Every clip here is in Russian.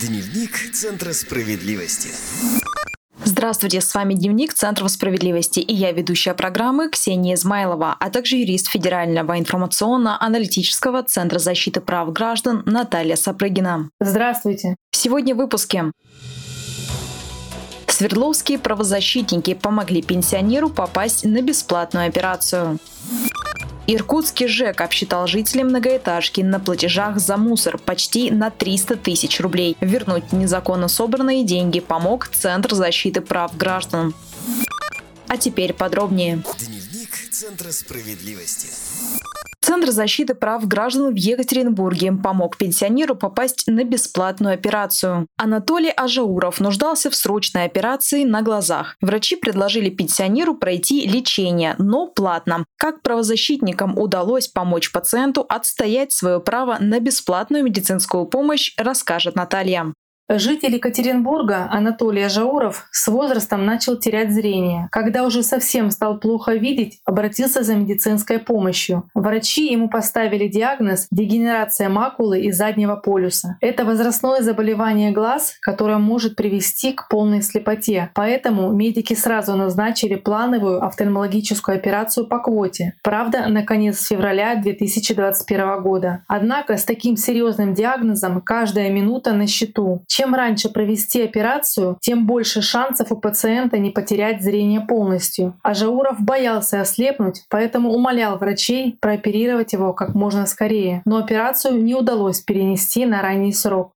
Дневник Центра справедливости. Здравствуйте, с вами Дневник Центра справедливости и я ведущая программы Ксения Измайлова, а также юрист Федерального информационно-аналитического Центра защиты прав граждан Наталья Сапрыгина. Здравствуйте. Сегодня в выпуске. Свердловские правозащитники помогли пенсионеру попасть на бесплатную операцию. Иркутский ЖЭК обсчитал жителей многоэтажки на платежах за мусор почти на 300 тысяч рублей. Вернуть незаконно собранные деньги помог Центр защиты прав граждан. А теперь подробнее. Дневник Центра справедливости. Центр защиты прав граждан в Екатеринбурге помог пенсионеру попасть на бесплатную операцию. Анатолий Ажауров нуждался в срочной операции на глазах. Врачи предложили пенсионеру пройти лечение, но платно. Как правозащитникам удалось помочь пациенту отстоять свое право на бесплатную медицинскую помощь, расскажет Наталья. Житель Екатеринбурга Анатолий Ажауров с возрастом начал терять зрение. Когда уже совсем стал плохо видеть, обратился за медицинской помощью. Врачи ему поставили диагноз дегенерация макулы и заднего полюса. Это возрастное заболевание глаз, которое может привести к полной слепоте. Поэтому медики сразу назначили плановую офтальмологическую операцию по квоте. Правда, на конец февраля 2021 года. Однако с таким серьезным диагнозом каждая минута на счету. Чем раньше провести операцию, тем больше шансов у пациента не потерять зрение полностью. А Жауров боялся ослепнуть, поэтому умолял врачей прооперировать его как можно скорее. Но операцию не удалось перенести на ранний срок.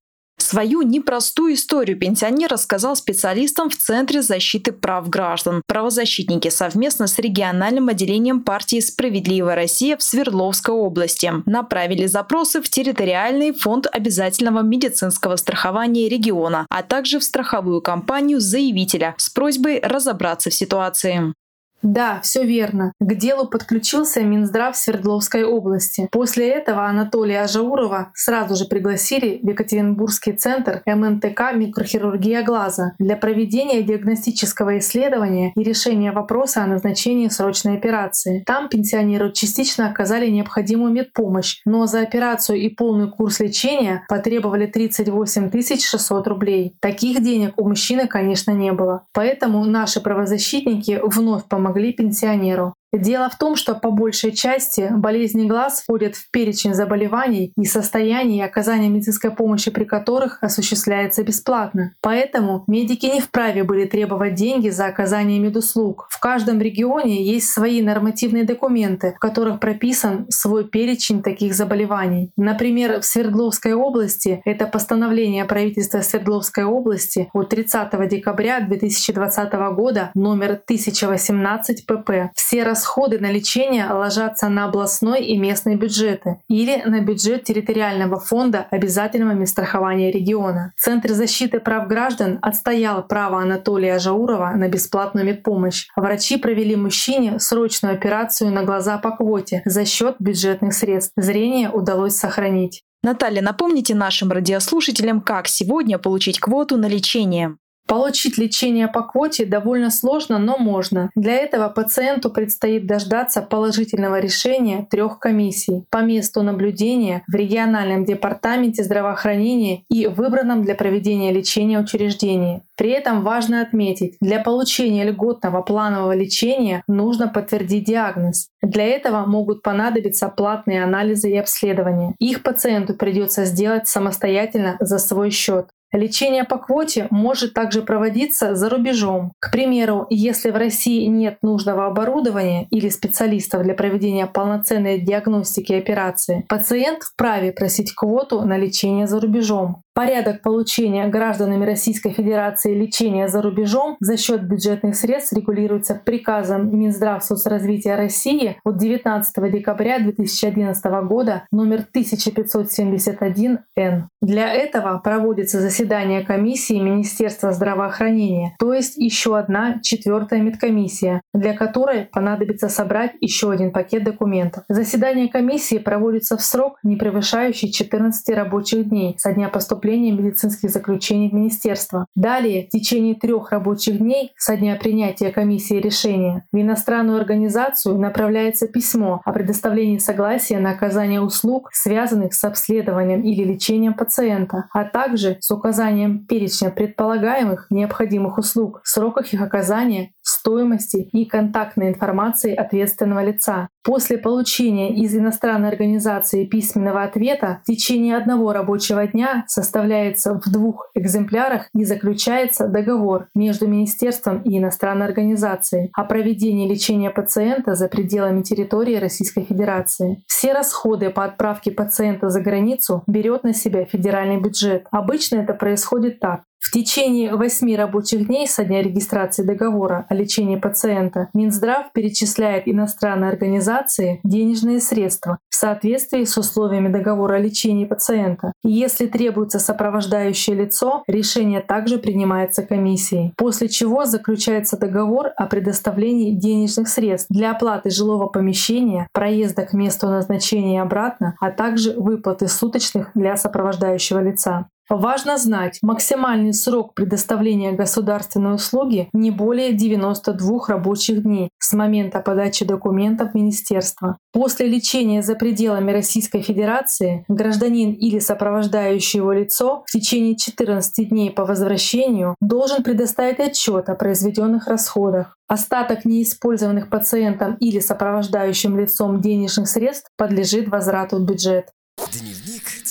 Свою непростую историю пенсионер рассказал специалистам в Центре защиты прав граждан. Правозащитники совместно с региональным отделением партии «Справедливая Россия» в Свердловской области направили запросы в территориальный фонд обязательного медицинского страхования региона, а также в страховую компанию заявителя с просьбой разобраться в ситуации. Да, все верно. К делу подключился Минздрав Свердловской области. После этого Анатолия Ажаурова сразу же пригласили в Екатеринбургский центр МНТК «Микрохирургия глаза» для проведения диагностического исследования и решения вопроса о назначении срочной операции. Там пенсионеру частично оказали необходимую медпомощь, но за операцию и полный курс лечения потребовали 38 600 рублей. Таких денег у мужчины, конечно, не было. Поэтому наши правозащитники вновь помогли помогли пенсионеру. Дело в том, что по большей части болезни глаз входят в перечень заболеваний и состояний, оказания медицинской помощи при которых осуществляется бесплатно. Поэтому медики не вправе были требовать деньги за оказание медуслуг. В каждом регионе есть свои нормативные документы, в которых прописан свой перечень таких заболеваний. Например, в Свердловской области это постановление правительства Свердловской области от 30 декабря 2020 года номер 1018 ПП. Все расходы на лечение ложатся на областной и местные бюджеты или на бюджет территориального фонда обязательного медстрахования региона. Центр защиты прав граждан отстоял право Анатолия Жаурова на бесплатную медпомощь. Врачи провели мужчине срочную операцию на глаза по квоте за счет бюджетных средств. Зрение удалось сохранить. Наталья, напомните нашим радиослушателям, как сегодня получить квоту на лечение. Получить лечение по квоте довольно сложно, но можно. Для этого пациенту предстоит дождаться положительного решения трех комиссий по месту наблюдения в региональном департаменте здравоохранения и выбранном для проведения лечения учреждении. При этом важно отметить, для получения льготного планового лечения нужно подтвердить диагноз. Для этого могут понадобиться платные анализы и обследования. Их пациенту придется сделать самостоятельно за свой счет. Лечение по квоте может также проводиться за рубежом. К примеру, если в России нет нужного оборудования или специалистов для проведения полноценной диагностики и операции, пациент вправе просить квоту на лечение за рубежом. Порядок получения гражданами Российской Федерации лечения за рубежом за счет бюджетных средств регулируется приказом Минздрав соцразвития России от 19 декабря 2011 года номер 1571-Н. Для этого проводится заседание комиссии Министерства здравоохранения, то есть еще одна четвертая медкомиссия, для которой понадобится собрать еще один пакет документов. Заседание комиссии проводится в срок, не превышающий 14 рабочих дней со дня поступления поступления медицинских заключений в министерство. Далее, в течение трех рабочих дней со дня принятия комиссии решения в иностранную организацию направляется письмо о предоставлении согласия на оказание услуг, связанных с обследованием или лечением пациента, а также с указанием перечня предполагаемых необходимых услуг, сроках их оказания, стоимости и контактной информации ответственного лица. После получения из иностранной организации письменного ответа в течение одного рабочего дня составляется в двух экземплярах и заключается договор между Министерством и иностранной организацией о проведении лечения пациента за пределами территории Российской Федерации. Все расходы по отправке пациента за границу берет на себя федеральный бюджет. Обычно это происходит так. В течение восьми рабочих дней со дня регистрации договора о лечении пациента Минздрав перечисляет иностранной организации денежные средства в соответствии с условиями договора о лечении пациента. И если требуется сопровождающее лицо, решение также принимается комиссией, после чего заключается договор о предоставлении денежных средств для оплаты жилого помещения, проезда к месту назначения и обратно, а также выплаты суточных для сопровождающего лица. Важно знать, максимальный срок предоставления государственной услуги не более 92 рабочих дней с момента подачи документов в Министерство. После лечения за пределами Российской Федерации гражданин или сопровождающее его лицо в течение 14 дней по возвращению должен предоставить отчет о произведенных расходах. Остаток неиспользованных пациентом или сопровождающим лицом денежных средств подлежит возврату в бюджет. Дневник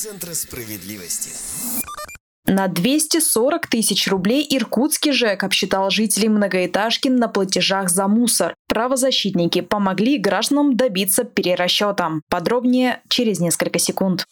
Центра справедливости. На 240 тысяч рублей иркутский ЖЭК обсчитал жителей многоэтажки на платежах за мусор. Правозащитники помогли гражданам добиться перерасчета. Подробнее через несколько секунд.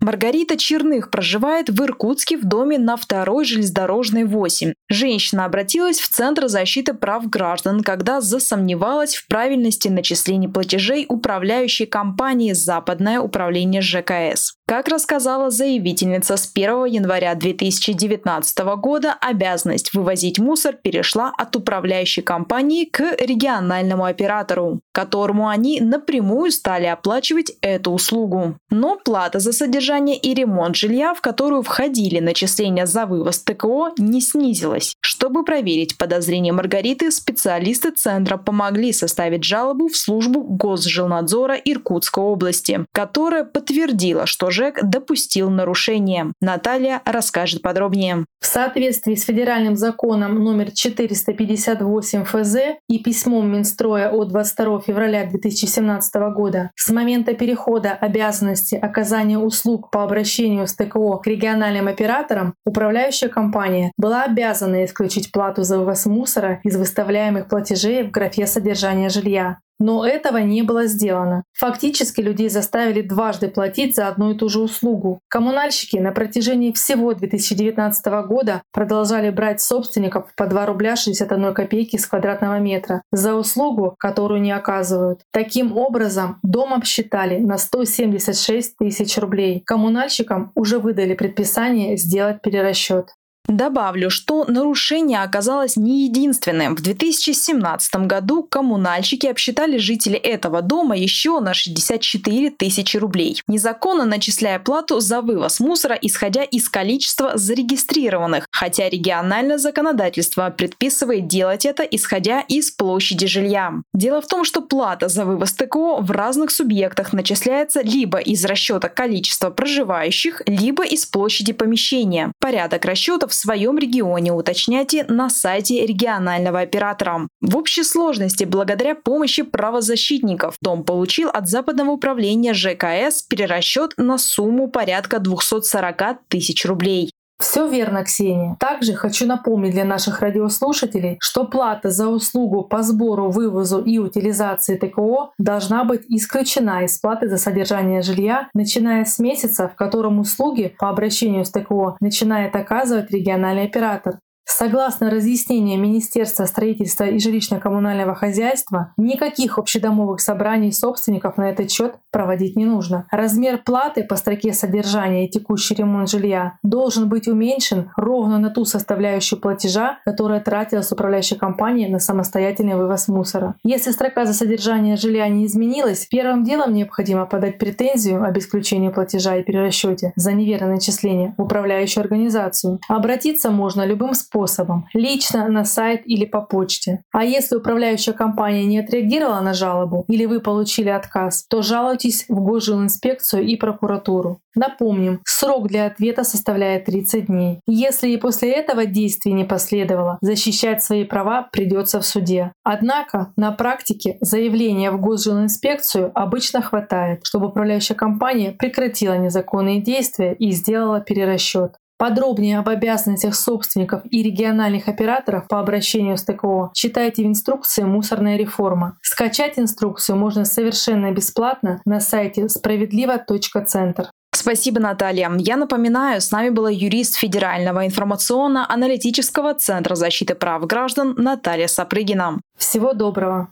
Маргарита Черных проживает в Иркутске в доме на второй железнодорожной 8. Женщина обратилась в Центр защиты прав граждан, когда засомневалась в правильности начислений платежей управляющей компании «Западное управление ЖКС». Как рассказала заявительница, с 1 января 2019 года обязанность вывозить мусор перешла от управляющей компании к региональному оператору, которому они напрямую стали оплачивать эту услугу. Но плата за содержание и ремонт жилья, в которую входили начисления за вывоз ТКО, не снизилась. Чтобы проверить подозрения Маргариты, специалисты центра помогли составить жалобу в службу Госжилнадзора Иркутской области, которая подтвердила, что ЖЭК допустил нарушение. Наталья расскажет подробнее. В соответствии с федеральным законом номер 458 ФЗ и письмом Минстроя от 22 февраля 2017 года с момента перехода обязанности оказания услуг по обращению с ТКО к региональным операторам управляющая компания была обязана исключить плату за вывоз мусора из выставляемых платежей в графе содержания жилья. Но этого не было сделано. Фактически людей заставили дважды платить за одну и ту же услугу. Коммунальщики на протяжении всего 2019 года продолжали брать собственников по 2 рубля 61 копейки с квадратного метра за услугу, которую не оказывают. Таким образом, дом обсчитали на 176 тысяч рублей. Коммунальщикам уже выдали предписание сделать перерасчет. Добавлю, что нарушение оказалось не единственным. В 2017 году коммунальщики обсчитали жителей этого дома еще на 64 тысячи рублей, незаконно начисляя плату за вывоз мусора, исходя из количества зарегистрированных, хотя региональное законодательство предписывает делать это, исходя из площади жилья. Дело в том, что плата за вывоз ТКО в разных субъектах начисляется либо из расчета количества проживающих, либо из площади помещения. Порядок расчетов своем регионе уточняйте на сайте регионального оператора. В общей сложности, благодаря помощи правозащитников, дом получил от Западного управления ЖКС перерасчет на сумму порядка 240 тысяч рублей. Все верно, Ксения. Также хочу напомнить для наших радиослушателей, что плата за услугу по сбору, вывозу и утилизации ТКО должна быть исключена из платы за содержание жилья, начиная с месяца, в котором услуги по обращению с ТКО начинает оказывать региональный оператор. Согласно разъяснениям Министерства строительства и жилищно-коммунального хозяйства, никаких общедомовых собраний собственников на этот счет проводить не нужно. Размер платы по строке содержания и текущий ремонт жилья должен быть уменьшен ровно на ту составляющую платежа, которая тратилась управляющей компанией на самостоятельный вывоз мусора. Если строка за содержание жилья не изменилась, первым делом необходимо подать претензию об исключении платежа и перерасчете за неверное начисление в управляющую организацию. Обратиться можно любым способом способом – лично, на сайт или по почте. А если управляющая компания не отреагировала на жалобу или вы получили отказ, то жалуйтесь в госжилинспекцию и прокуратуру. Напомним, срок для ответа составляет 30 дней. Если и после этого действий не последовало, защищать свои права придется в суде. Однако на практике заявления в госжилинспекцию обычно хватает, чтобы управляющая компания прекратила незаконные действия и сделала перерасчет. Подробнее об обязанностях собственников и региональных операторов по обращению с ТКО читайте в инструкции «Мусорная реформа». Скачать инструкцию можно совершенно бесплатно на сайте справедливо.центр. Спасибо, Наталья. Я напоминаю, с нами была юрист Федерального информационно-аналитического центра защиты прав граждан Наталья Сапрыгина. Всего доброго.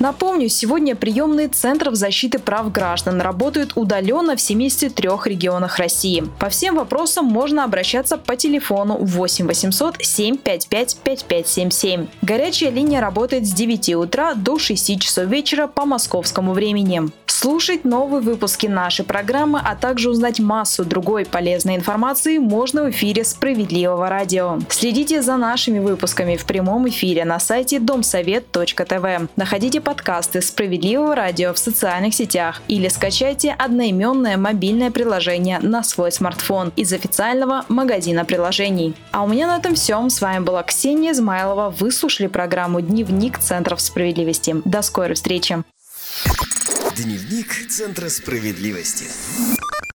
Напомню, сегодня приемные центров защиты прав граждан работают удаленно в 73 регионах России. По всем вопросам можно обращаться по телефону 8 800 755 5577. Горячая линия работает с 9 утра до 6 часов вечера по московскому времени. Слушать новые выпуски нашей программы, а также узнать массу другой полезной информации можно в эфире Справедливого радио. Следите за нашими выпусками в прямом эфире на сайте домсовет.тв. Находите подкасты Справедливого радио в социальных сетях или скачайте одноименное мобильное приложение на свой смартфон из официального магазина приложений. А у меня на этом все. С вами была Ксения Измайлова. Вы слушали программу «Дневник Центров справедливости». До скорой встречи! Дневник Центра справедливости.